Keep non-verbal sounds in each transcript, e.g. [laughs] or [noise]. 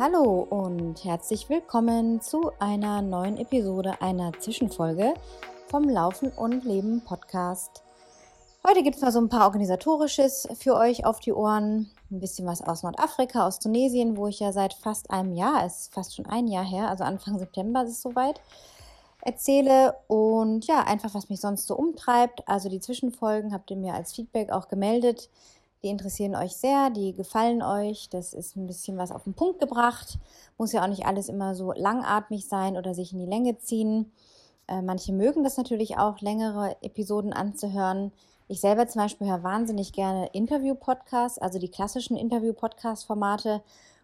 Hallo und herzlich willkommen zu einer neuen Episode einer Zwischenfolge vom Laufen und Leben Podcast. Heute gibt es mal so ein paar organisatorisches für euch auf die Ohren. Ein bisschen was aus Nordafrika, aus Tunesien, wo ich ja seit fast einem Jahr, es ist fast schon ein Jahr her, also Anfang September ist es soweit, erzähle und ja, einfach was mich sonst so umtreibt. Also die Zwischenfolgen habt ihr mir als Feedback auch gemeldet. Die interessieren euch sehr, die gefallen euch. Das ist ein bisschen was auf den Punkt gebracht. Muss ja auch nicht alles immer so langatmig sein oder sich in die Länge ziehen. Äh, manche mögen das natürlich auch, längere Episoden anzuhören. Ich selber zum Beispiel höre wahnsinnig gerne Interview-Podcasts, also die klassischen Interview-Podcast-Formate,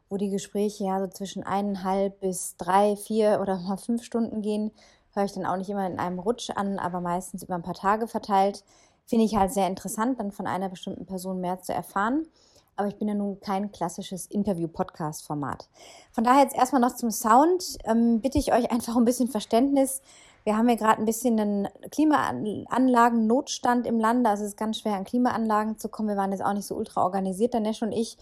wo die Gespräche ja so zwischen eineinhalb bis drei, vier oder mal fünf Stunden gehen. Höre ich dann auch nicht immer in einem Rutsch an, aber meistens über ein paar Tage verteilt finde ich halt sehr interessant, dann von einer bestimmten Person mehr zu erfahren. Aber ich bin ja nun kein klassisches Interview-Podcast-Format. Von daher jetzt erstmal noch zum Sound. Ähm, bitte ich euch einfach ein bisschen Verständnis. Wir haben hier gerade ein bisschen einen Klimaanlagen-Notstand im Lande. Also es ist ganz schwer, an Klimaanlagen zu kommen. Wir waren jetzt auch nicht so ultra organisiert, der Nesch und ich.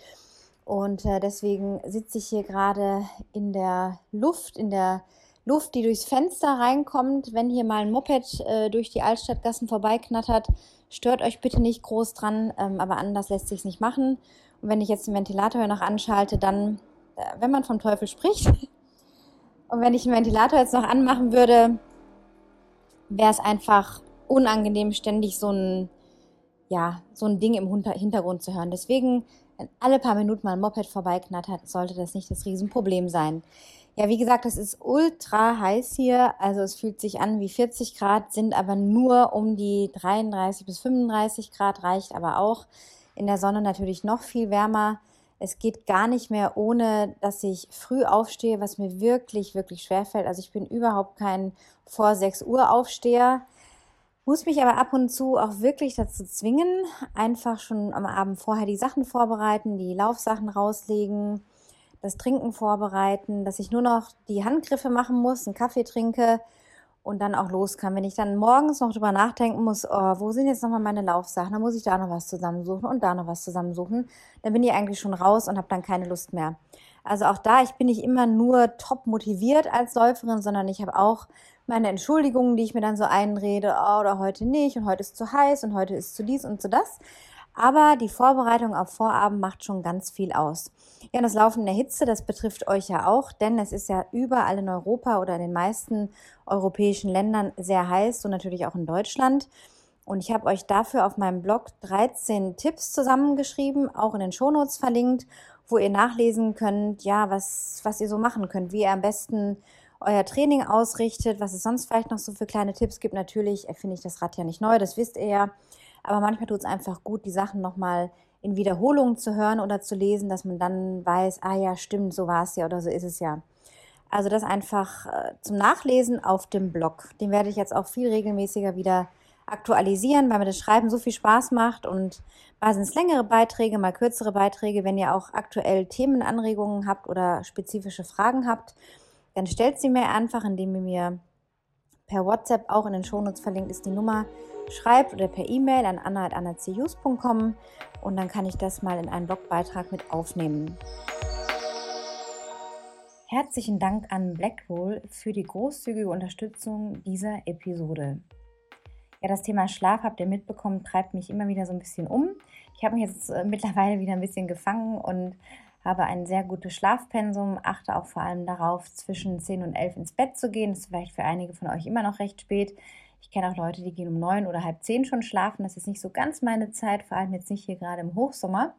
Und äh, deswegen sitze ich hier gerade in der Luft, in der Luft, die durchs Fenster reinkommt. Wenn hier mal ein Moped äh, durch die Altstadtgassen vorbeiknattert, stört euch bitte nicht groß dran, ähm, aber anders lässt sich nicht machen. Und wenn ich jetzt den Ventilator noch anschalte, dann, äh, wenn man vom Teufel spricht, [laughs] und wenn ich den Ventilator jetzt noch anmachen würde, wäre es einfach unangenehm, ständig so ein, ja, so ein Ding im Hintergrund zu hören. Deswegen, wenn alle paar Minuten mal ein Moped vorbeiknattert, sollte das nicht das Riesenproblem sein. Ja, wie gesagt, es ist ultra heiß hier. Also es fühlt sich an wie 40 Grad, sind aber nur um die 33 bis 35 Grad, reicht aber auch. In der Sonne natürlich noch viel wärmer. Es geht gar nicht mehr ohne, dass ich früh aufstehe, was mir wirklich, wirklich schwer fällt. Also ich bin überhaupt kein vor 6 Uhr Aufsteher. Muss mich aber ab und zu auch wirklich dazu zwingen, einfach schon am Abend vorher die Sachen vorbereiten, die Laufsachen rauslegen, das Trinken vorbereiten, dass ich nur noch die Handgriffe machen muss, einen Kaffee trinke und dann auch los kann. Wenn ich dann morgens noch drüber nachdenken muss, oh, wo sind jetzt nochmal meine Laufsachen, dann muss ich da noch was zusammensuchen und da noch was zusammensuchen, dann bin ich eigentlich schon raus und habe dann keine Lust mehr. Also auch da, ich bin nicht immer nur top motiviert als Läuferin, sondern ich habe auch meine Entschuldigungen, die ich mir dann so einrede, oh, oder heute nicht und heute ist zu heiß und heute ist zu dies und zu das. Aber die Vorbereitung auf Vorabend macht schon ganz viel aus. Ja, und das Laufen in der Hitze, das betrifft euch ja auch, denn es ist ja überall in Europa oder in den meisten europäischen Ländern sehr heiß und natürlich auch in Deutschland. Und ich habe euch dafür auf meinem Blog 13 Tipps zusammengeschrieben, auch in den Shownotes verlinkt, wo ihr nachlesen könnt, ja, was, was ihr so machen könnt, wie ihr am besten euer Training ausrichtet, was es sonst vielleicht noch so für kleine Tipps gibt. Natürlich erfinde ich das Rad ja nicht neu, das wisst ihr ja. Aber manchmal tut es einfach gut, die Sachen nochmal in Wiederholungen zu hören oder zu lesen, dass man dann weiß, ah ja, stimmt, so war es ja oder so ist es ja. Also das einfach äh, zum Nachlesen auf dem Blog. Den werde ich jetzt auch viel regelmäßiger wieder aktualisieren, weil mir das Schreiben so viel Spaß macht und mal sind es längere Beiträge, mal kürzere Beiträge. Wenn ihr auch aktuell Themenanregungen habt oder spezifische Fragen habt, dann stellt sie mir einfach, indem ihr mir per WhatsApp auch in den Shownotes verlinkt ist die Nummer schreibt oder per E-Mail an anna.anacjus.com und dann kann ich das mal in einen Blogbeitrag mit aufnehmen. Herzlichen Dank an Blackroll für die großzügige Unterstützung dieser Episode. Ja, das Thema Schlaf, habt ihr mitbekommen, treibt mich immer wieder so ein bisschen um. Ich habe mich jetzt äh, mittlerweile wieder ein bisschen gefangen und habe ein sehr gutes Schlafpensum, achte auch vor allem darauf, zwischen 10 und 11 ins Bett zu gehen. Das ist vielleicht für einige von euch immer noch recht spät. Ich kenne auch Leute, die gehen um neun oder halb zehn schon schlafen. Das ist nicht so ganz meine Zeit, vor allem jetzt nicht hier gerade im Hochsommer.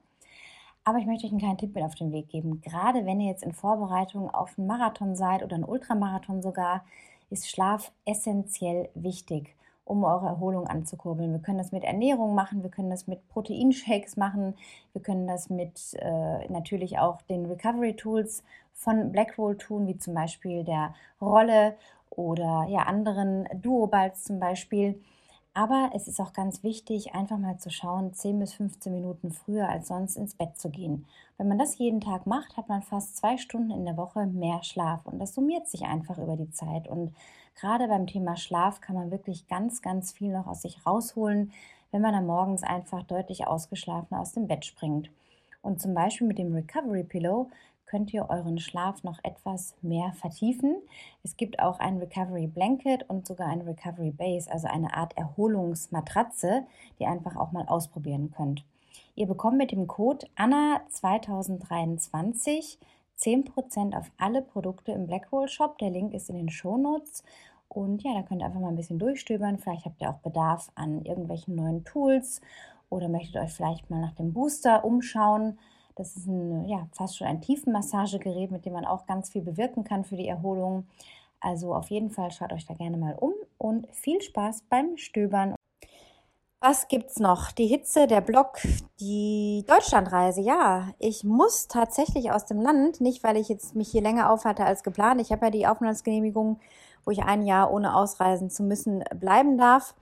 Aber ich möchte euch einen kleinen Tipp mit auf den Weg geben. Gerade wenn ihr jetzt in Vorbereitung auf einen Marathon seid oder einen Ultramarathon sogar, ist Schlaf essentiell wichtig, um eure Erholung anzukurbeln. Wir können das mit Ernährung machen, wir können das mit Proteinshakes machen, wir können das mit äh, natürlich auch den Recovery Tools von Blackroll tun, wie zum Beispiel der Rolle oder ja, anderen Duoballs zum Beispiel. Aber es ist auch ganz wichtig, einfach mal zu schauen, 10 bis 15 Minuten früher als sonst ins Bett zu gehen. Wenn man das jeden Tag macht, hat man fast zwei Stunden in der Woche mehr Schlaf und das summiert sich einfach über die Zeit. Und gerade beim Thema Schlaf kann man wirklich ganz, ganz viel noch aus sich rausholen, wenn man dann morgens einfach deutlich ausgeschlafen aus dem Bett springt. Und zum Beispiel mit dem Recovery Pillow könnt ihr euren Schlaf noch etwas mehr vertiefen. Es gibt auch ein Recovery Blanket und sogar eine Recovery Base, also eine Art Erholungsmatratze, die ihr einfach auch mal ausprobieren könnt. Ihr bekommt mit dem Code ANNA2023 10% auf alle Produkte im Blackwall Shop. Der Link ist in den Shownotes. Und ja, da könnt ihr einfach mal ein bisschen durchstöbern. Vielleicht habt ihr auch Bedarf an irgendwelchen neuen Tools oder möchtet euch vielleicht mal nach dem Booster umschauen. Das ist ein, ja, fast schon ein Tiefenmassagegerät, mit dem man auch ganz viel bewirken kann für die Erholung. Also auf jeden Fall schaut euch da gerne mal um und viel Spaß beim Stöbern. Was gibt's noch? Die Hitze, der Block, die Deutschlandreise. Ja, ich muss tatsächlich aus dem Land, nicht weil ich jetzt mich hier länger aufhalte als geplant. Ich habe ja die Aufenthaltsgenehmigung, wo ich ein Jahr ohne ausreisen zu müssen bleiben darf.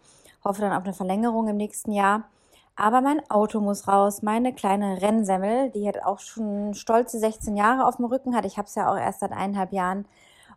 Hoffe dann auf eine Verlängerung im nächsten Jahr. Aber mein Auto muss raus. Meine kleine Rennsemmel, die hat auch schon stolze 16 Jahre auf dem Rücken hat. Ich habe es ja auch erst seit eineinhalb Jahren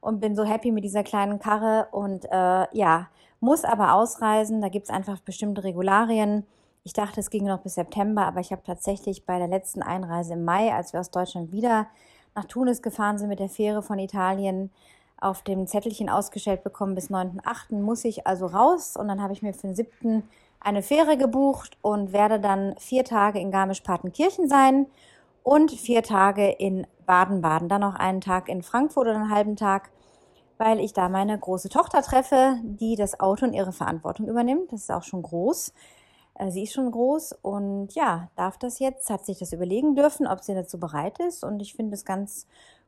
und bin so happy mit dieser kleinen Karre und äh, ja, muss aber ausreisen. Da gibt es einfach bestimmte Regularien. Ich dachte, es ginge noch bis September, aber ich habe tatsächlich bei der letzten Einreise im Mai, als wir aus Deutschland wieder nach Tunis gefahren sind mit der Fähre von Italien, auf dem Zettelchen ausgestellt bekommen, bis 9.8. muss ich also raus. Und dann habe ich mir für den 7. eine Fähre gebucht und werde dann vier Tage in Garmisch-Partenkirchen sein und vier Tage in Baden-Baden. Dann noch einen Tag in Frankfurt oder einen halben Tag weil ich da meine große Tochter treffe, die das Auto und ihre Verantwortung übernimmt. Das ist auch schon groß. Äh, sie ist schon groß und ja, darf das jetzt, hat sich das überlegen dürfen, ob sie dazu bereit ist. Und ich finde es ganz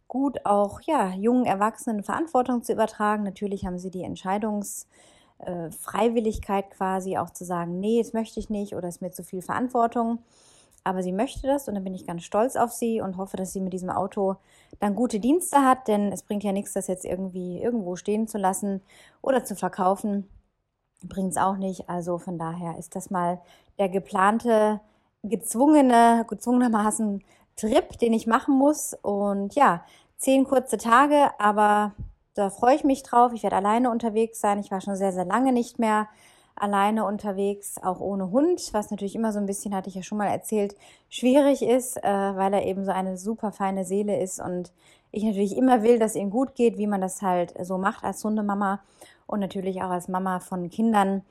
gut, auch ja, jungen Erwachsenen Verantwortung zu übertragen. Natürlich haben sie die Entscheidungsfreiwilligkeit äh, quasi auch zu sagen, nee, jetzt möchte ich nicht oder ist mir zu viel Verantwortung aber sie möchte das und dann bin ich ganz stolz auf sie und hoffe, dass sie mit diesem Auto dann gute Dienste hat, denn es bringt ja nichts, das jetzt irgendwie irgendwo stehen zu lassen oder zu verkaufen. Bringt es auch nicht. Also von daher ist das mal der geplante, gezwungene, gezwungenermaßen Trip, den ich machen muss. Und ja, zehn kurze Tage, aber da freue ich mich drauf. Ich werde alleine unterwegs sein. Ich war schon sehr, sehr lange nicht mehr alleine unterwegs, auch ohne Hund, was natürlich immer so ein bisschen, hatte ich ja schon mal erzählt, schwierig ist, äh, weil er eben so eine super feine Seele ist und ich natürlich immer will, dass ihm gut geht, wie man das halt so macht als Hundemama und natürlich auch als Mama von Kindern,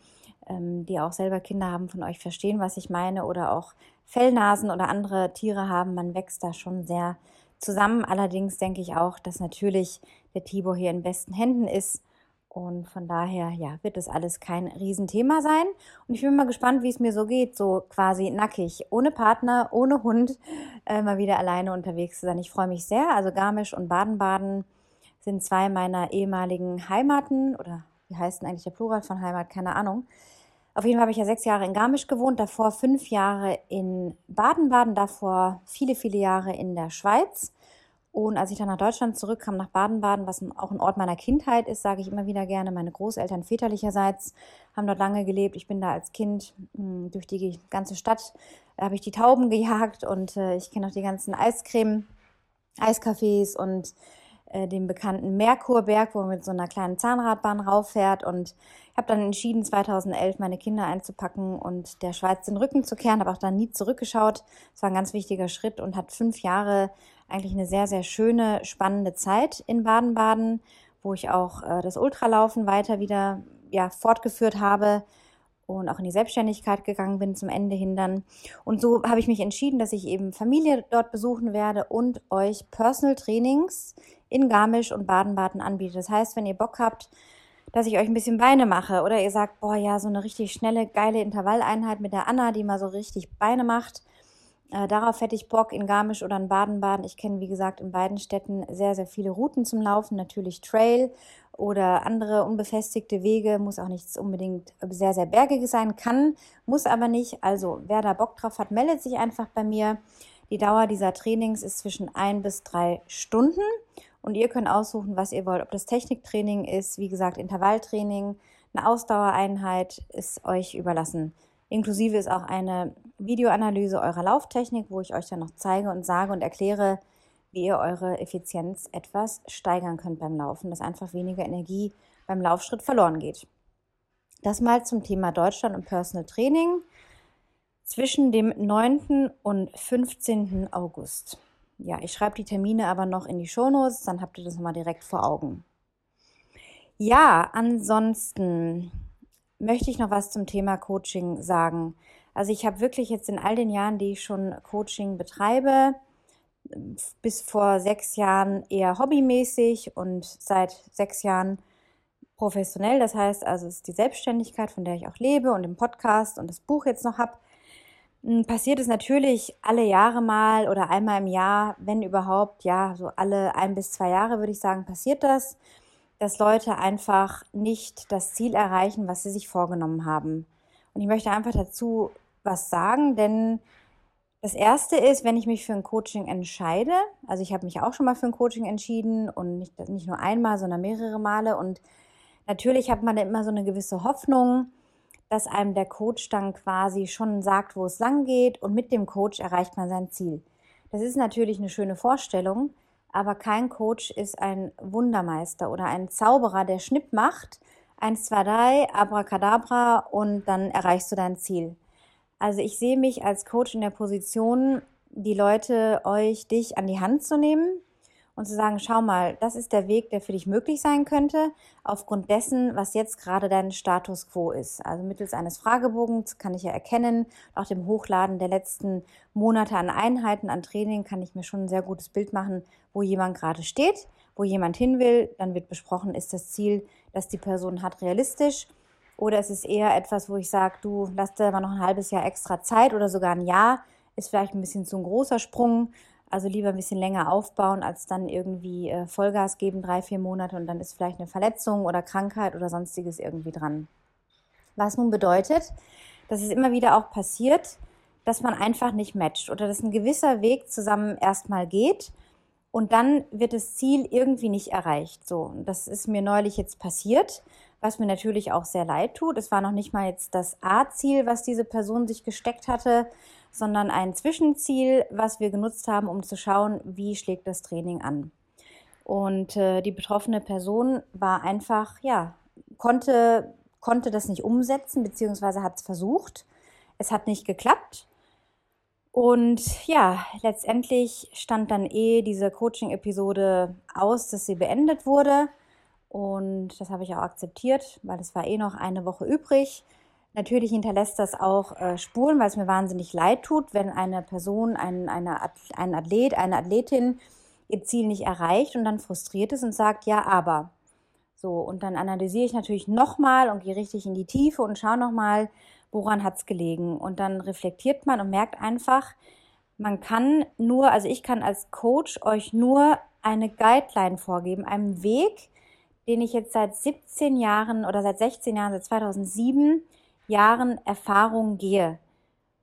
ähm, die auch selber Kinder haben, von euch verstehen, was ich meine oder auch Fellnasen oder andere Tiere haben. Man wächst da schon sehr zusammen. Allerdings denke ich auch, dass natürlich der Tibor hier in besten Händen ist und von daher, ja, wird das alles kein Riesenthema sein. Und ich bin mal gespannt, wie es mir so geht, so quasi nackig, ohne Partner, ohne Hund, äh, mal wieder alleine unterwegs zu sein. Ich freue mich sehr. Also Garmisch und Baden-Baden sind zwei meiner ehemaligen Heimaten oder wie heißt denn eigentlich der Plural von Heimat? Keine Ahnung. Auf jeden Fall habe ich ja sechs Jahre in Garmisch gewohnt, davor fünf Jahre in Baden-Baden, davor viele, viele Jahre in der Schweiz. Und als ich dann nach Deutschland zurückkam, nach Baden-Baden, was auch ein Ort meiner Kindheit ist, sage ich immer wieder gerne, meine Großeltern väterlicherseits haben dort lange gelebt. Ich bin da als Kind mh, hm, durch die ganze Stadt, äh, habe ich die Tauben gejagt und äh, ich kenne auch die ganzen Eiscreme, Eiscafés und äh, den bekannten Merkurberg, wo man mit so einer kleinen Zahnradbahn rauffährt. Und ich habe dann entschieden, 2011 meine Kinder einzupacken und der Schweiz den Rücken zu kehren, habe auch dann nie zurückgeschaut. Das war ein ganz wichtiger Schritt und hat fünf Jahre eigentlich eine sehr, sehr schöne, spannende Zeit in Baden-Baden, wo ich auch äh, das Ultralaufen weiter wieder ja, fortgeführt habe und auch in die Selbstständigkeit gegangen bin zum Ende hin dann. Und so habe ich mich entschieden, dass ich eben Familie dort besuchen werde und euch Personal Trainings in Garmisch und Baden-Baden anbiete. Das heißt, wenn ihr Bock habt, dass ich euch ein bisschen Beine mache oder ihr sagt, boah, ja, so eine richtig schnelle, geile Intervalleinheit mit der Anna, die mal so richtig Beine macht, äh, darauf hätte ich Bock in Garmisch oder in Baden-Baden. Ich kenne, wie gesagt, in beiden Städten sehr, sehr viele Routen zum Laufen. Natürlich Trail oder andere unbefestigte Wege. Muss auch nicht unbedingt sehr, sehr bergig sein. Kann, muss aber nicht. Also, wer da Bock drauf hat, meldet sich einfach bei mir. Die Dauer dieser Trainings ist zwischen ein bis drei Stunden. Und ihr könnt aussuchen, was ihr wollt. Ob das Techniktraining ist, wie gesagt, Intervalltraining, eine Ausdauereinheit, ist euch überlassen. Inklusive ist auch eine Videoanalyse eurer Lauftechnik, wo ich euch dann noch zeige und sage und erkläre, wie ihr eure Effizienz etwas steigern könnt beim Laufen, dass einfach weniger Energie beim Laufschritt verloren geht. Das mal zum Thema Deutschland und Personal Training zwischen dem 9. und 15. August. Ja, ich schreibe die Termine aber noch in die Shownotes, dann habt ihr das nochmal direkt vor Augen. Ja, ansonsten möchte ich noch was zum Thema Coaching sagen. Also ich habe wirklich jetzt in all den Jahren, die ich schon Coaching betreibe, bis vor sechs Jahren eher hobbymäßig und seit sechs Jahren professionell. Das heißt also, es ist die Selbstständigkeit, von der ich auch lebe und im Podcast und das Buch jetzt noch habe. Hm, passiert es natürlich alle Jahre mal oder einmal im Jahr, wenn überhaupt, ja, so alle ein bis zwei Jahre würde ich sagen, passiert das, dass Leute einfach nicht das Ziel erreichen, was sie sich vorgenommen haben. Und ich möchte einfach dazu was sagen, denn das erste ist, wenn ich mich für ein Coaching entscheide, also ich habe mich auch schon mal für ein Coaching entschieden und nicht, nicht nur einmal, sondern mehrere Male. Und natürlich hat man immer so eine gewisse Hoffnung, dass einem der Coach dann quasi schon sagt, wo es lang geht und mit dem Coach erreicht man sein Ziel. Das ist natürlich eine schöne Vorstellung, aber kein Coach ist ein Wundermeister oder ein Zauberer, der Schnipp macht, eins, zwei, drei, abracadabra und dann erreichst du dein Ziel. Also ich sehe mich als Coach in der Position, die Leute, euch, dich an die Hand zu nehmen und zu sagen, schau mal, das ist der Weg, der für dich möglich sein könnte, aufgrund dessen, was jetzt gerade dein Status quo ist. Also mittels eines Fragebogens kann ich ja erkennen, auch dem Hochladen der letzten Monate an Einheiten, an Training, kann ich mir schon ein sehr gutes Bild machen, wo jemand gerade steht, wo jemand hin will. Dann wird besprochen, ist das Ziel, das die Person hat, realistisch oder ist es eher etwas, wo ich sage, du lass dir mal noch ein halbes Jahr extra Zeit oder sogar ein Jahr, ist vielleicht ein bisschen zu ein großer Sprung. Also lieber ein bisschen länger aufbauen, als dann irgendwie äh, Vollgas geben, drei, vier Monate und dann ist vielleicht eine Verletzung oder Krankheit oder sonstiges irgendwie dran. Was nun bedeutet, dass es immer wieder auch passiert, dass man einfach nicht matcht oder dass ein gewisser Weg zusammen erstmal geht und dann wird das Ziel irgendwie nicht erreicht. So, das ist mir neulich jetzt passiert was mir natürlich auch sehr leid tut. Es war noch nicht mal jetzt das A-Ziel, was diese Person sich gesteckt hatte, sondern ein Zwischenziel, was wir genutzt haben, um zu schauen, wie schlägt das Training an. Und äh, die betroffene Person war einfach, ja, konnte, konnte das nicht umsetzen, beziehungsweise hat es versucht. Es hat nicht geklappt. Und ja, letztendlich stand dann eh diese Coaching-Episode aus, dass sie beendet wurde. Und das habe ich auch akzeptiert, weil es war eh noch eine Woche übrig. Natürlich hinterlässt das auch äh, Spuren, weil es mir wahnsinnig leid tut, wenn eine Person, ein, eine, ein Athlet, eine Athletin ihr Ziel nicht erreicht und dann frustriert ist und sagt, ja, aber. So, und dann analysiere ich natürlich nochmal und gehe richtig in die Tiefe und schaue nochmal, woran hat es gelegen. Und dann reflektiert man und merkt einfach, man kann nur, also ich kann als Coach euch nur eine Guideline vorgeben, einen Weg, den ich jetzt seit 17 Jahren oder seit 16 Jahren, seit 2007 Jahren Erfahrung gehe.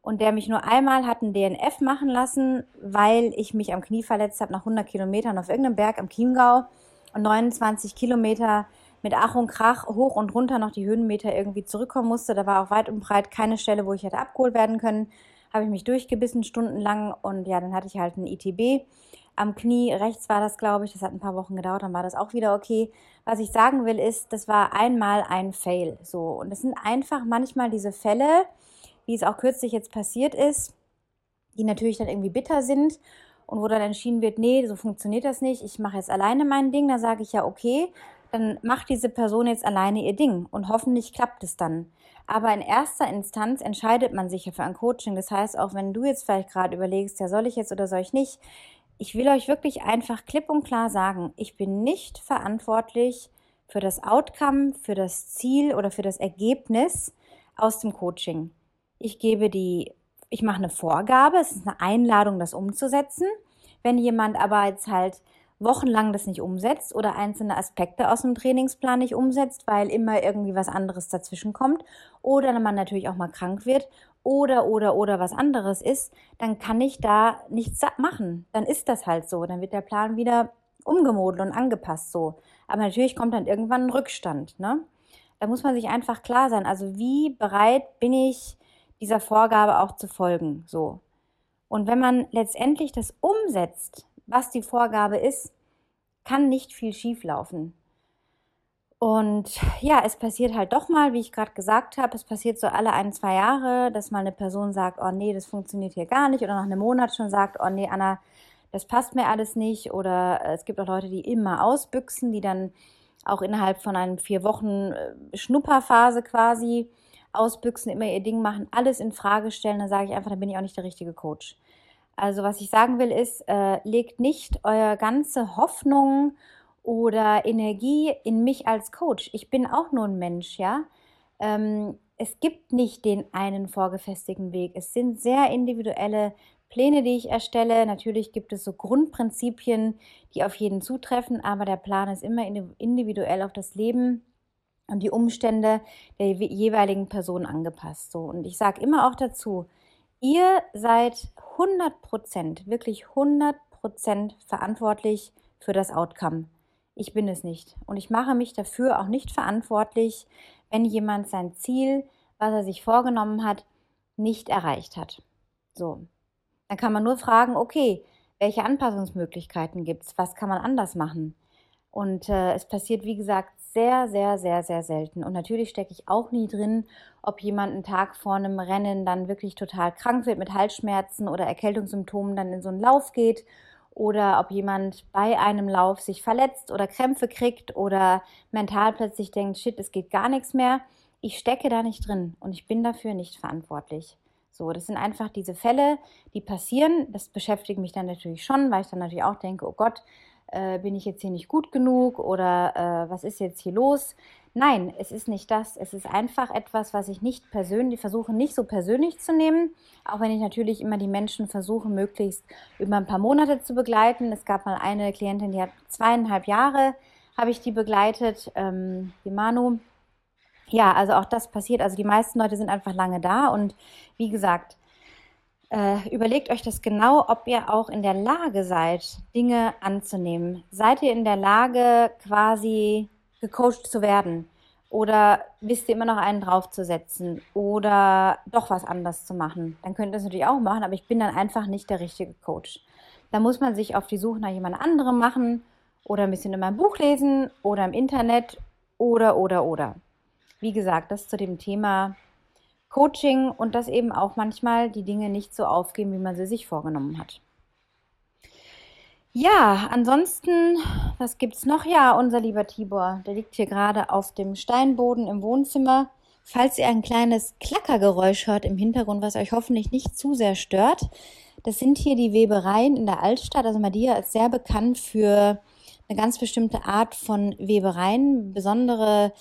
Und der mich nur einmal hat ein DNF machen lassen, weil ich mich am Knie verletzt habe nach 100 Kilometern auf irgendeinem Berg am Chiemgau und 29 Kilometer mit Ach und Krach hoch und runter noch die Höhenmeter irgendwie zurückkommen musste. Da war auch weit und breit keine Stelle, wo ich hätte abgeholt werden können. Habe ich mich durchgebissen stundenlang und ja, dann hatte ich halt ein ITB am Knie rechts war das, glaube ich. Das hat ein paar Wochen gedauert, dann war das auch wieder okay. Was ich sagen will, ist, das war einmal ein Fail. So. Und es sind einfach manchmal diese Fälle, wie es auch kürzlich jetzt passiert ist, die natürlich dann irgendwie bitter sind und wo dann entschieden wird, nee, so funktioniert das nicht, ich mache jetzt alleine mein Ding, dann sage ich ja, okay, dann macht diese Person jetzt alleine ihr Ding und hoffentlich klappt es dann. Aber in erster Instanz entscheidet man sich ja für ein Coaching. Das heißt, auch wenn du jetzt vielleicht gerade überlegst, ja, soll ich jetzt oder soll ich nicht, ich will euch wirklich einfach klipp und klar sagen, ich bin nicht verantwortlich für das Outcome, für das Ziel oder für das Ergebnis aus dem Coaching. Ich gebe die, ich mache eine Vorgabe, es ist eine Einladung, das umzusetzen. Wenn jemand aber jetzt halt wochenlang das nicht umsetzt oder einzelne Aspekte aus dem Trainingsplan nicht umsetzt, weil immer irgendwie was anderes dazwischen kommt oder man natürlich auch mal krank wird oder oder oder was anderes ist, dann kann ich da nichts machen. Dann ist das halt so. Dann wird der Plan wieder umgemodelt und angepasst so. Aber natürlich kommt dann irgendwann ein Rückstand. Ne? Da muss man sich einfach klar sein. Also wie bereit bin ich dieser Vorgabe auch zu folgen? So. Und wenn man letztendlich das umsetzt, was die Vorgabe ist, kann nicht viel schieflaufen. Und ja, es passiert halt doch mal, wie ich gerade gesagt habe, es passiert so alle ein, zwei Jahre, dass mal eine Person sagt, oh nee, das funktioniert hier gar nicht, oder nach einem Monat schon sagt, oh nee, Anna, das passt mir alles nicht. Oder äh, es gibt auch Leute, die immer ausbüchsen, die dann auch innerhalb von einem vier Wochen äh, Schnupperphase quasi ausbüchsen, immer ihr Ding machen, alles in Frage stellen, dann sage ich einfach, dann bin ich auch nicht der richtige Coach. Also was ich sagen will ist, äh, legt nicht eure ganze Hoffnung oder Energie in mich als Coach. Ich bin auch nur ein Mensch, ja. Ähm, es gibt nicht den einen vorgefestigten Weg. Es sind sehr individuelle Pläne, die ich erstelle. Natürlich gibt es so Grundprinzipien, die auf jeden zutreffen, aber der Plan ist immer individuell auf das Leben und die Umstände der jeweiligen Person angepasst. So. Und ich sage immer auch dazu, ihr seid 100 Prozent, wirklich 100 Prozent verantwortlich für das Outcome. Ich bin es nicht. Und ich mache mich dafür auch nicht verantwortlich, wenn jemand sein Ziel, was er sich vorgenommen hat, nicht erreicht hat. So. Dann kann man nur fragen, okay, welche Anpassungsmöglichkeiten gibt es? Was kann man anders machen? Und äh, es passiert, wie gesagt, sehr, sehr, sehr, sehr selten. Und natürlich stecke ich auch nie drin, ob jemand einen Tag vor einem Rennen dann wirklich total krank wird mit Halsschmerzen oder Erkältungssymptomen dann in so einen Lauf geht oder ob jemand bei einem Lauf sich verletzt oder Krämpfe kriegt oder mental plötzlich denkt, shit, es geht gar nichts mehr. Ich stecke da nicht drin und ich bin dafür nicht verantwortlich. So, das sind einfach diese Fälle, die passieren. Das beschäftigt mich dann natürlich schon, weil ich dann natürlich auch denke, oh Gott, äh, bin ich jetzt hier nicht gut genug oder äh, was ist jetzt hier los? Nein, es ist nicht das. Es ist einfach etwas, was ich nicht persönlich versuche, nicht so persönlich zu nehmen. Auch wenn ich natürlich immer die Menschen versuche, möglichst über ein paar Monate zu begleiten. Es gab mal eine Klientin, die hat zweieinhalb Jahre, habe ich die begleitet, ähm, die Manu. Ja, also auch das passiert. Also die meisten Leute sind einfach lange da und wie gesagt, äh, überlegt euch das genau, ob ihr auch in der Lage seid, Dinge anzunehmen. Seid ihr in der Lage, quasi gecoacht zu werden? Oder wisst ihr immer noch einen draufzusetzen? Oder doch was anders zu machen? Dann könnt ihr es natürlich auch machen, aber ich bin dann einfach nicht der richtige Coach. Da muss man sich auf die Suche nach jemand anderem machen oder ein bisschen in meinem Buch lesen oder im Internet oder, oder, oder. Wie gesagt, das zu dem Thema Coaching und dass eben auch manchmal die Dinge nicht so aufgehen, wie man sie sich vorgenommen hat. Ja, ansonsten, was gibt's noch? Ja, unser lieber Tibor, der liegt hier gerade auf dem Steinboden im Wohnzimmer. Falls ihr ein kleines Klackergeräusch hört im Hintergrund, was euch hoffentlich nicht zu sehr stört, das sind hier die Webereien in der Altstadt. Also Madia ist sehr bekannt für eine ganz bestimmte Art von Webereien, besondere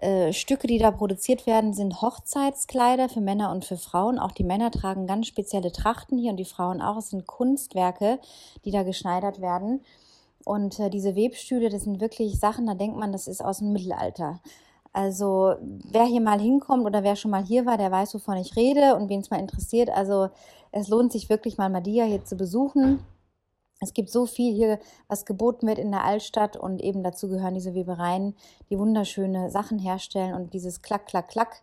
äh, Stücke, die da produziert werden, sind Hochzeitskleider für Männer und für Frauen. Auch die Männer tragen ganz spezielle Trachten hier und die Frauen auch. Es sind Kunstwerke, die da geschneidert werden. Und äh, diese Webstühle, das sind wirklich Sachen, da denkt man, das ist aus dem Mittelalter. Also wer hier mal hinkommt oder wer schon mal hier war, der weiß, wovon ich rede und wen es mal interessiert. Also es lohnt sich wirklich mal Madia hier zu besuchen. Es gibt so viel hier, was geboten wird in der Altstadt und eben dazu gehören diese Webereien, die wunderschöne Sachen herstellen und dieses Klack, Klack, Klack.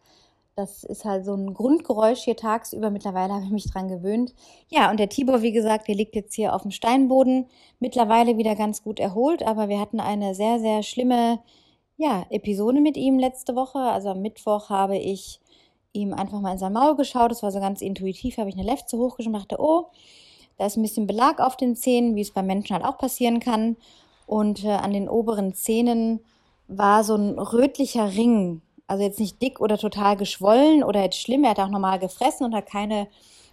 Das ist halt so ein Grundgeräusch hier tagsüber. Mittlerweile [laughs] habe ich mich dran gewöhnt. Ja, und der Tibor, wie gesagt, der liegt jetzt hier auf dem Steinboden. Mittlerweile wieder ganz gut erholt, aber wir hatten eine sehr, sehr schlimme ja, Episode mit ihm letzte Woche. Also am Mittwoch habe ich ihm einfach mal in sein Maul geschaut. Das war so ganz intuitiv, habe ich eine Lefze hochgeschoben und dachte, oh, da ist ein bisschen Belag auf den Zähnen, wie es bei Menschen halt auch passieren kann. Und äh, an den oberen Zähnen war so ein rötlicher Ring. Also jetzt nicht dick oder total geschwollen oder jetzt schlimm. Er hat auch normal gefressen und hat keine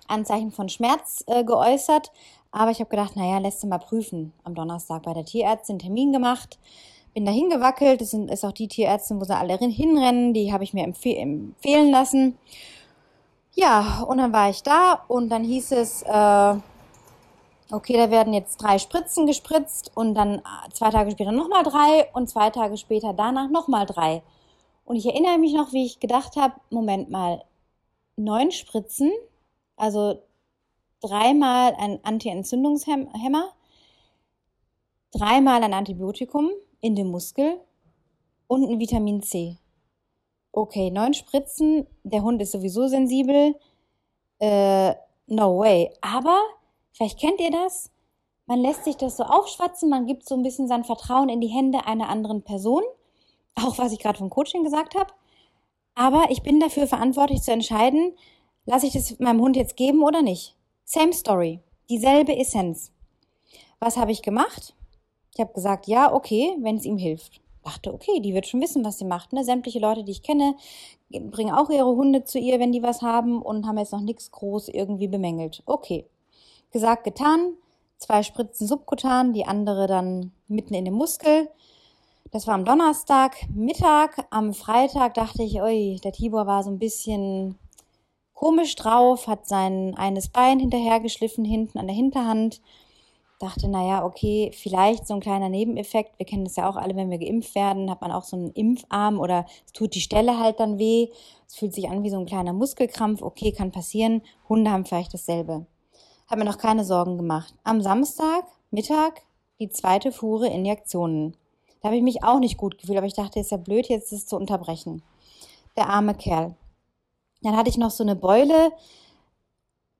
Anzeichen von Schmerz äh, geäußert. Aber ich habe gedacht, naja, lässt du mal prüfen. Am Donnerstag bei der Tierärztin einen Termin gemacht. Bin da hingewackelt. Das sind, ist auch die Tierärztin, wo sie alle hinrennen. Die habe ich mir empfeh empfehlen lassen. Ja, und dann war ich da und dann hieß es, äh, okay, da werden jetzt drei Spritzen gespritzt und dann äh, zwei Tage später nochmal drei und zwei Tage später danach nochmal drei. Und ich erinnere mich noch, wie ich gedacht habe, Moment mal, neun Spritzen, also dreimal ein Anti-Entzündungshemmer, dreimal ein Antibiotikum in dem Muskel und ein Vitamin C. Okay, neun Spritzen, der Hund ist sowieso sensibel, äh, no way. Aber Vielleicht kennt ihr das. Man lässt sich das so aufschwatzen, man gibt so ein bisschen sein Vertrauen in die Hände einer anderen Person. Auch was ich gerade vom Coaching gesagt habe. Aber ich bin dafür verantwortlich zu entscheiden, lasse ich das meinem Hund jetzt geben oder nicht. Same Story. Dieselbe Essenz. Was habe ich gemacht? Ich habe gesagt, ja, okay, wenn es ihm hilft. Dachte, okay, die wird schon wissen, was sie macht. Ne? Sämtliche Leute, die ich kenne, bringen auch ihre Hunde zu ihr, wenn die was haben und haben jetzt noch nichts groß irgendwie bemängelt. Okay. Gesagt, getan. Zwei Spritzen subkutan, die andere dann mitten in den Muskel. Das war am Donnerstag Mittag. Am Freitag dachte ich, oi, der Tibor war so ein bisschen komisch drauf, hat sein eines Bein hinterhergeschliffen hinten an der Hinterhand. Dachte, naja, okay, vielleicht so ein kleiner Nebeneffekt. Wir kennen das ja auch alle, wenn wir geimpft werden, hat man auch so einen Impfarm oder es tut die Stelle halt dann weh. Es fühlt sich an wie so ein kleiner Muskelkrampf. Okay, kann passieren. Hunde haben vielleicht dasselbe. Hat mir noch keine Sorgen gemacht. Am Samstag, Mittag, die zweite Fuhre Injektionen. Da habe ich mich auch nicht gut gefühlt, aber ich dachte, ist ja blöd, jetzt das zu unterbrechen. Der arme Kerl. Dann hatte ich noch so eine Beule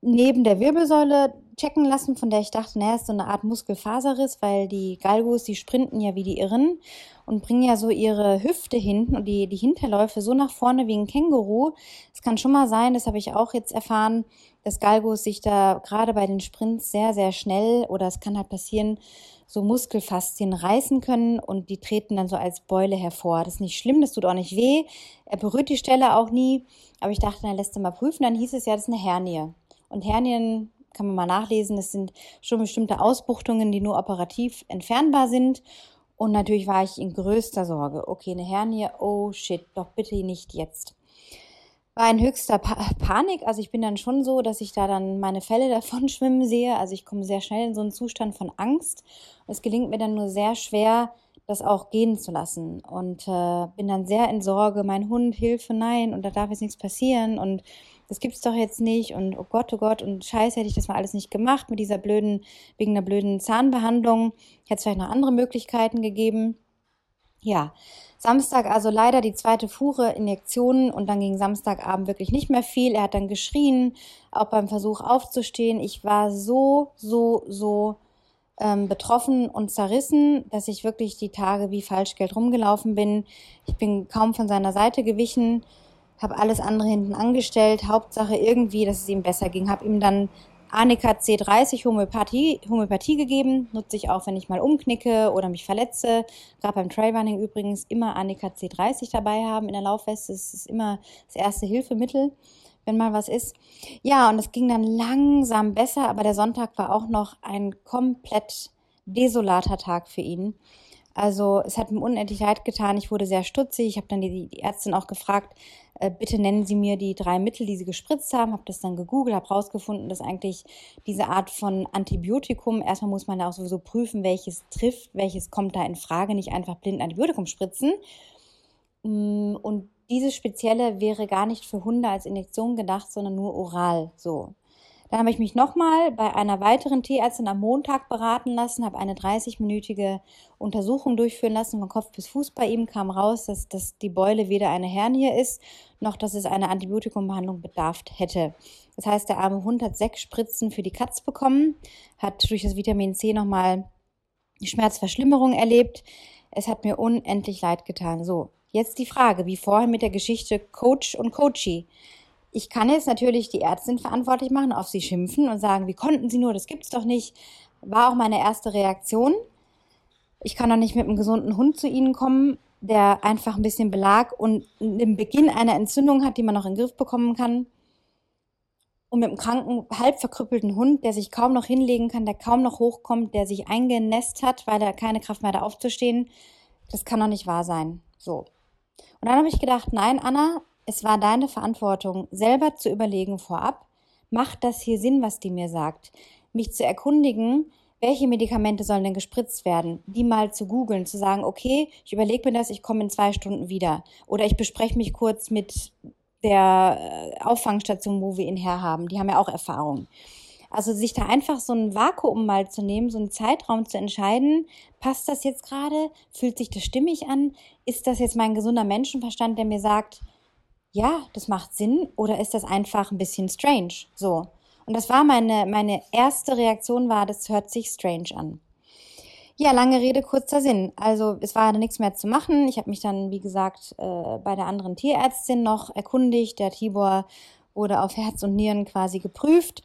neben der Wirbelsäule checken lassen, von der ich dachte, naja, ist so eine Art Muskelfaserriss, weil die Galgos, die sprinten ja wie die Irren und bringen ja so ihre Hüfte hinten und die, die Hinterläufe so nach vorne wie ein Känguru. Es kann schon mal sein, das habe ich auch jetzt erfahren, dass Galgos sich da gerade bei den Sprints sehr, sehr schnell oder es kann halt passieren, so Muskelfaszien reißen können und die treten dann so als Beule hervor. Das ist nicht schlimm, das tut auch nicht weh. Er berührt die Stelle auch nie. Aber ich dachte, dann lässt er mal prüfen. Dann hieß es ja, das ist eine Hernie. Und Hernien kann man mal nachlesen. Das sind schon bestimmte Ausbuchtungen, die nur operativ entfernbar sind. Und natürlich war ich in größter Sorge. Okay, eine Hernie, oh shit, doch bitte nicht jetzt war in höchster pa Panik. Also ich bin dann schon so, dass ich da dann meine Fälle [laughs] davon schwimmen sehe. Also ich komme sehr schnell in so einen Zustand von Angst. es gelingt mir dann nur sehr schwer, das auch gehen zu lassen. Und äh, bin dann sehr in Sorge, mein Hund, Hilfe, nein, und da darf jetzt nichts passieren. Und das gibt's doch jetzt nicht. Und oh Gott, oh Gott, und scheiße, hätte ich das mal alles nicht gemacht mit dieser blöden, wegen der blöden Zahnbehandlung. Hätte es vielleicht noch andere Möglichkeiten gegeben. Ja, Samstag also leider die zweite Fuhre, Injektionen und dann ging Samstagabend wirklich nicht mehr viel. Er hat dann geschrien, auch beim Versuch aufzustehen. Ich war so, so, so ähm, betroffen und zerrissen, dass ich wirklich die Tage wie Falschgeld rumgelaufen bin. Ich bin kaum von seiner Seite gewichen, habe alles andere hinten angestellt. Hauptsache irgendwie, dass es ihm besser ging. Habe ihm dann Anika C30 Homöopathie, Homöopathie gegeben, nutze ich auch, wenn ich mal umknicke oder mich verletze. Gerade beim Trailrunning übrigens immer Anika C30 dabei haben in der Laufweste. Das ist immer das erste Hilfemittel, wenn mal was ist. Ja, und es ging dann langsam besser, aber der Sonntag war auch noch ein komplett desolater Tag für ihn. Also es hat mir unendlich leid getan. Ich wurde sehr stutzig. Ich habe dann die, die Ärztin auch gefragt, äh, bitte nennen Sie mir die drei Mittel, die Sie gespritzt haben. Habe das dann gegoogelt, habe rausgefunden, dass eigentlich diese Art von Antibiotikum, erstmal muss man da auch sowieso prüfen, welches trifft, welches kommt da in Frage, nicht einfach blind Antibiotikum spritzen. Mm, und dieses spezielle wäre gar nicht für Hunde als Injektion gedacht, sondern nur oral so. Dann habe ich mich nochmal bei einer weiteren Tierärztin am Montag beraten lassen, habe eine 30-minütige Untersuchung durchführen lassen von Kopf bis Fuß bei ihm, kam raus, dass, dass die Beule weder eine Hernie ist, noch dass es eine Antibiotikumbehandlung bedarf hätte. Das heißt, der arme Hund hat sechs Spritzen für die Katz bekommen, hat durch das Vitamin C nochmal Schmerzverschlimmerung erlebt. Es hat mir unendlich leid getan. So, jetzt die Frage, wie vorhin mit der Geschichte Coach und Coachie. Ich kann jetzt natürlich die Ärztin verantwortlich machen, auf sie schimpfen und sagen, wie konnten sie nur, das gibt's doch nicht. War auch meine erste Reaktion. Ich kann doch nicht mit einem gesunden Hund zu ihnen kommen, der einfach ein bisschen Belag und den Beginn einer Entzündung hat, die man noch in den Griff bekommen kann. Und mit einem kranken, halb verkrüppelten Hund, der sich kaum noch hinlegen kann, der kaum noch hochkommt, der sich eingenässt hat, weil er keine Kraft mehr hat aufzustehen. Das kann doch nicht wahr sein. So. Und dann habe ich gedacht, nein, Anna, es war deine Verantwortung, selber zu überlegen vorab, macht das hier Sinn, was die mir sagt? Mich zu erkundigen, welche Medikamente sollen denn gespritzt werden? Die mal zu googeln, zu sagen, okay, ich überlege mir das, ich komme in zwei Stunden wieder. Oder ich bespreche mich kurz mit der äh, Auffangstation, wo wir ihn herhaben. Die haben ja auch Erfahrung. Also sich da einfach so ein Vakuum mal zu nehmen, so einen Zeitraum zu entscheiden, passt das jetzt gerade? Fühlt sich das stimmig an? Ist das jetzt mein gesunder Menschenverstand, der mir sagt, ja, das macht Sinn oder ist das einfach ein bisschen strange? So. Und das war meine, meine erste Reaktion war, das hört sich strange an. Ja, lange Rede, kurzer Sinn. Also es war nichts mehr zu machen. Ich habe mich dann, wie gesagt, äh, bei der anderen Tierärztin noch erkundigt. Der Tibor wurde auf Herz und Nieren quasi geprüft.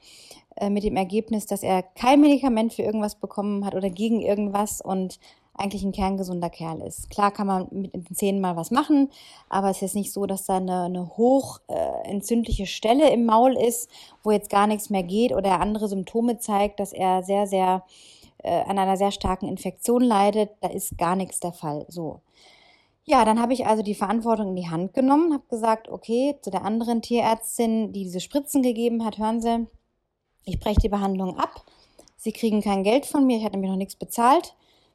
äh, mit dem Ergebnis, dass er kein Medikament für irgendwas bekommen hat oder gegen irgendwas und eigentlich ein kerngesunder Kerl ist. Klar kann man mit den Zähnen mal was machen, aber es ist nicht so, dass da eine, eine hoch äh, Stelle im Maul ist, wo jetzt gar nichts mehr geht oder er andere Symptome zeigt, dass er sehr, sehr äh, an einer sehr starken Infektion leidet. Da ist gar nichts der Fall. So. Ja, dann habe ich also die Verantwortung in die Hand genommen, habe gesagt, okay, zu der anderen Tierärztin, die diese Spritzen gegeben hat, hören Sie, ich breche die Behandlung ab. Sie kriegen kein Geld von mir, ich hatte mir noch nichts bezahlt.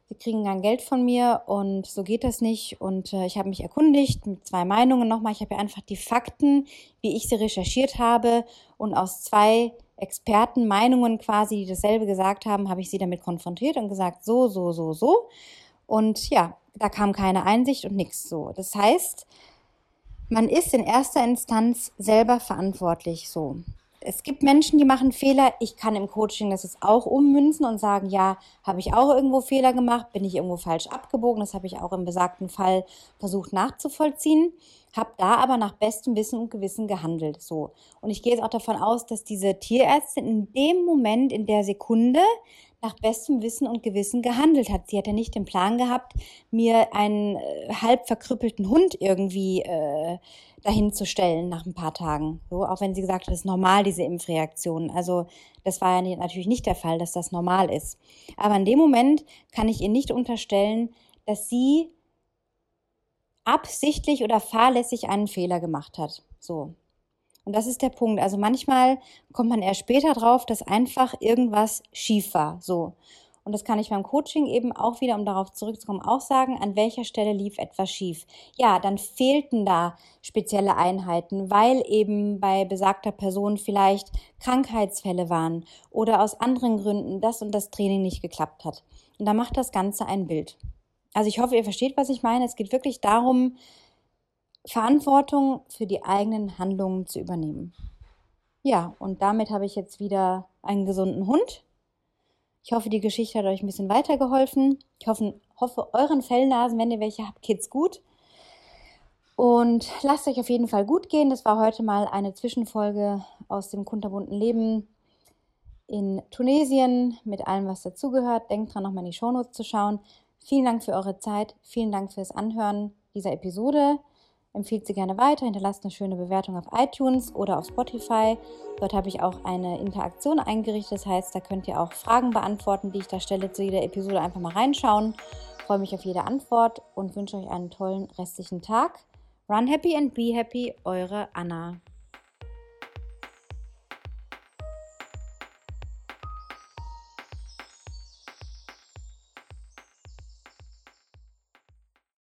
Sie kriegen kein Geld von mir und so geht das nicht. Und äh, ich habe mich erkundigt mit zwei Meinungen nochmal. Ich habe einfach die Fakten, wie ich sie recherchiert habe und aus zwei Experten Meinungen quasi, die dasselbe gesagt haben, habe ich sie damit konfrontiert und gesagt, so, so, so, so. Und ja, da kam keine Einsicht und nichts so. Das heißt, man ist in erster Instanz selber verantwortlich so es gibt Menschen, die machen Fehler. Ich kann im Coaching das jetzt auch ummünzen und sagen, ja, habe ich auch irgendwo Fehler gemacht, bin ich irgendwo falsch abgebogen. Das habe ich auch im besagten Fall versucht nachzuvollziehen, habe da aber nach bestem Wissen und Gewissen gehandelt. So. Und ich gehe jetzt auch davon aus, dass diese Tierärztin in dem Moment, in der Sekunde, nach bestem Wissen und Gewissen gehandelt hat. Sie hat ja nicht den Plan gehabt, mir einen äh, halb verkrüppelten Hund irgendwie äh, dahin zu stellen nach ein paar Tagen. So, auch wenn sie gesagt hat, das ist normal, diese Impfreaktion. Also das war ja natürlich nicht der Fall, dass das normal ist. Aber in dem Moment kann ich ihr nicht unterstellen, dass sie absichtlich oder fahrlässig einen Fehler gemacht hat. So. Und das ist der Punkt. Also manchmal kommt man erst später drauf, dass einfach irgendwas schief war. So. Und das kann ich beim Coaching eben auch wieder, um darauf zurückzukommen, auch sagen, an welcher Stelle lief etwas schief. Ja, dann fehlten da spezielle Einheiten, weil eben bei besagter Person vielleicht Krankheitsfälle waren oder aus anderen Gründen das und das Training nicht geklappt hat. Und da macht das Ganze ein Bild. Also ich hoffe, ihr versteht, was ich meine. Es geht wirklich darum, Verantwortung für die eigenen Handlungen zu übernehmen. Ja, und damit habe ich jetzt wieder einen gesunden Hund. Ich hoffe, die Geschichte hat euch ein bisschen weitergeholfen. Ich hoffe, hoffe euren Fellnasen, wenn ihr welche habt, geht's gut. Und lasst euch auf jeden Fall gut gehen. Das war heute mal eine Zwischenfolge aus dem kunterbunten Leben in Tunesien mit allem, was dazugehört. Denkt dran, nochmal in die Shownotes zu schauen. Vielen Dank für eure Zeit. Vielen Dank fürs Anhören dieser Episode. Empfiehlt sie gerne weiter, hinterlasst eine schöne Bewertung auf iTunes oder auf Spotify. Dort habe ich auch eine Interaktion eingerichtet. Das heißt, da könnt ihr auch Fragen beantworten, die ich da stelle zu jeder Episode. Einfach mal reinschauen. Ich freue mich auf jede Antwort und wünsche euch einen tollen restlichen Tag. Run happy and be happy, eure Anna.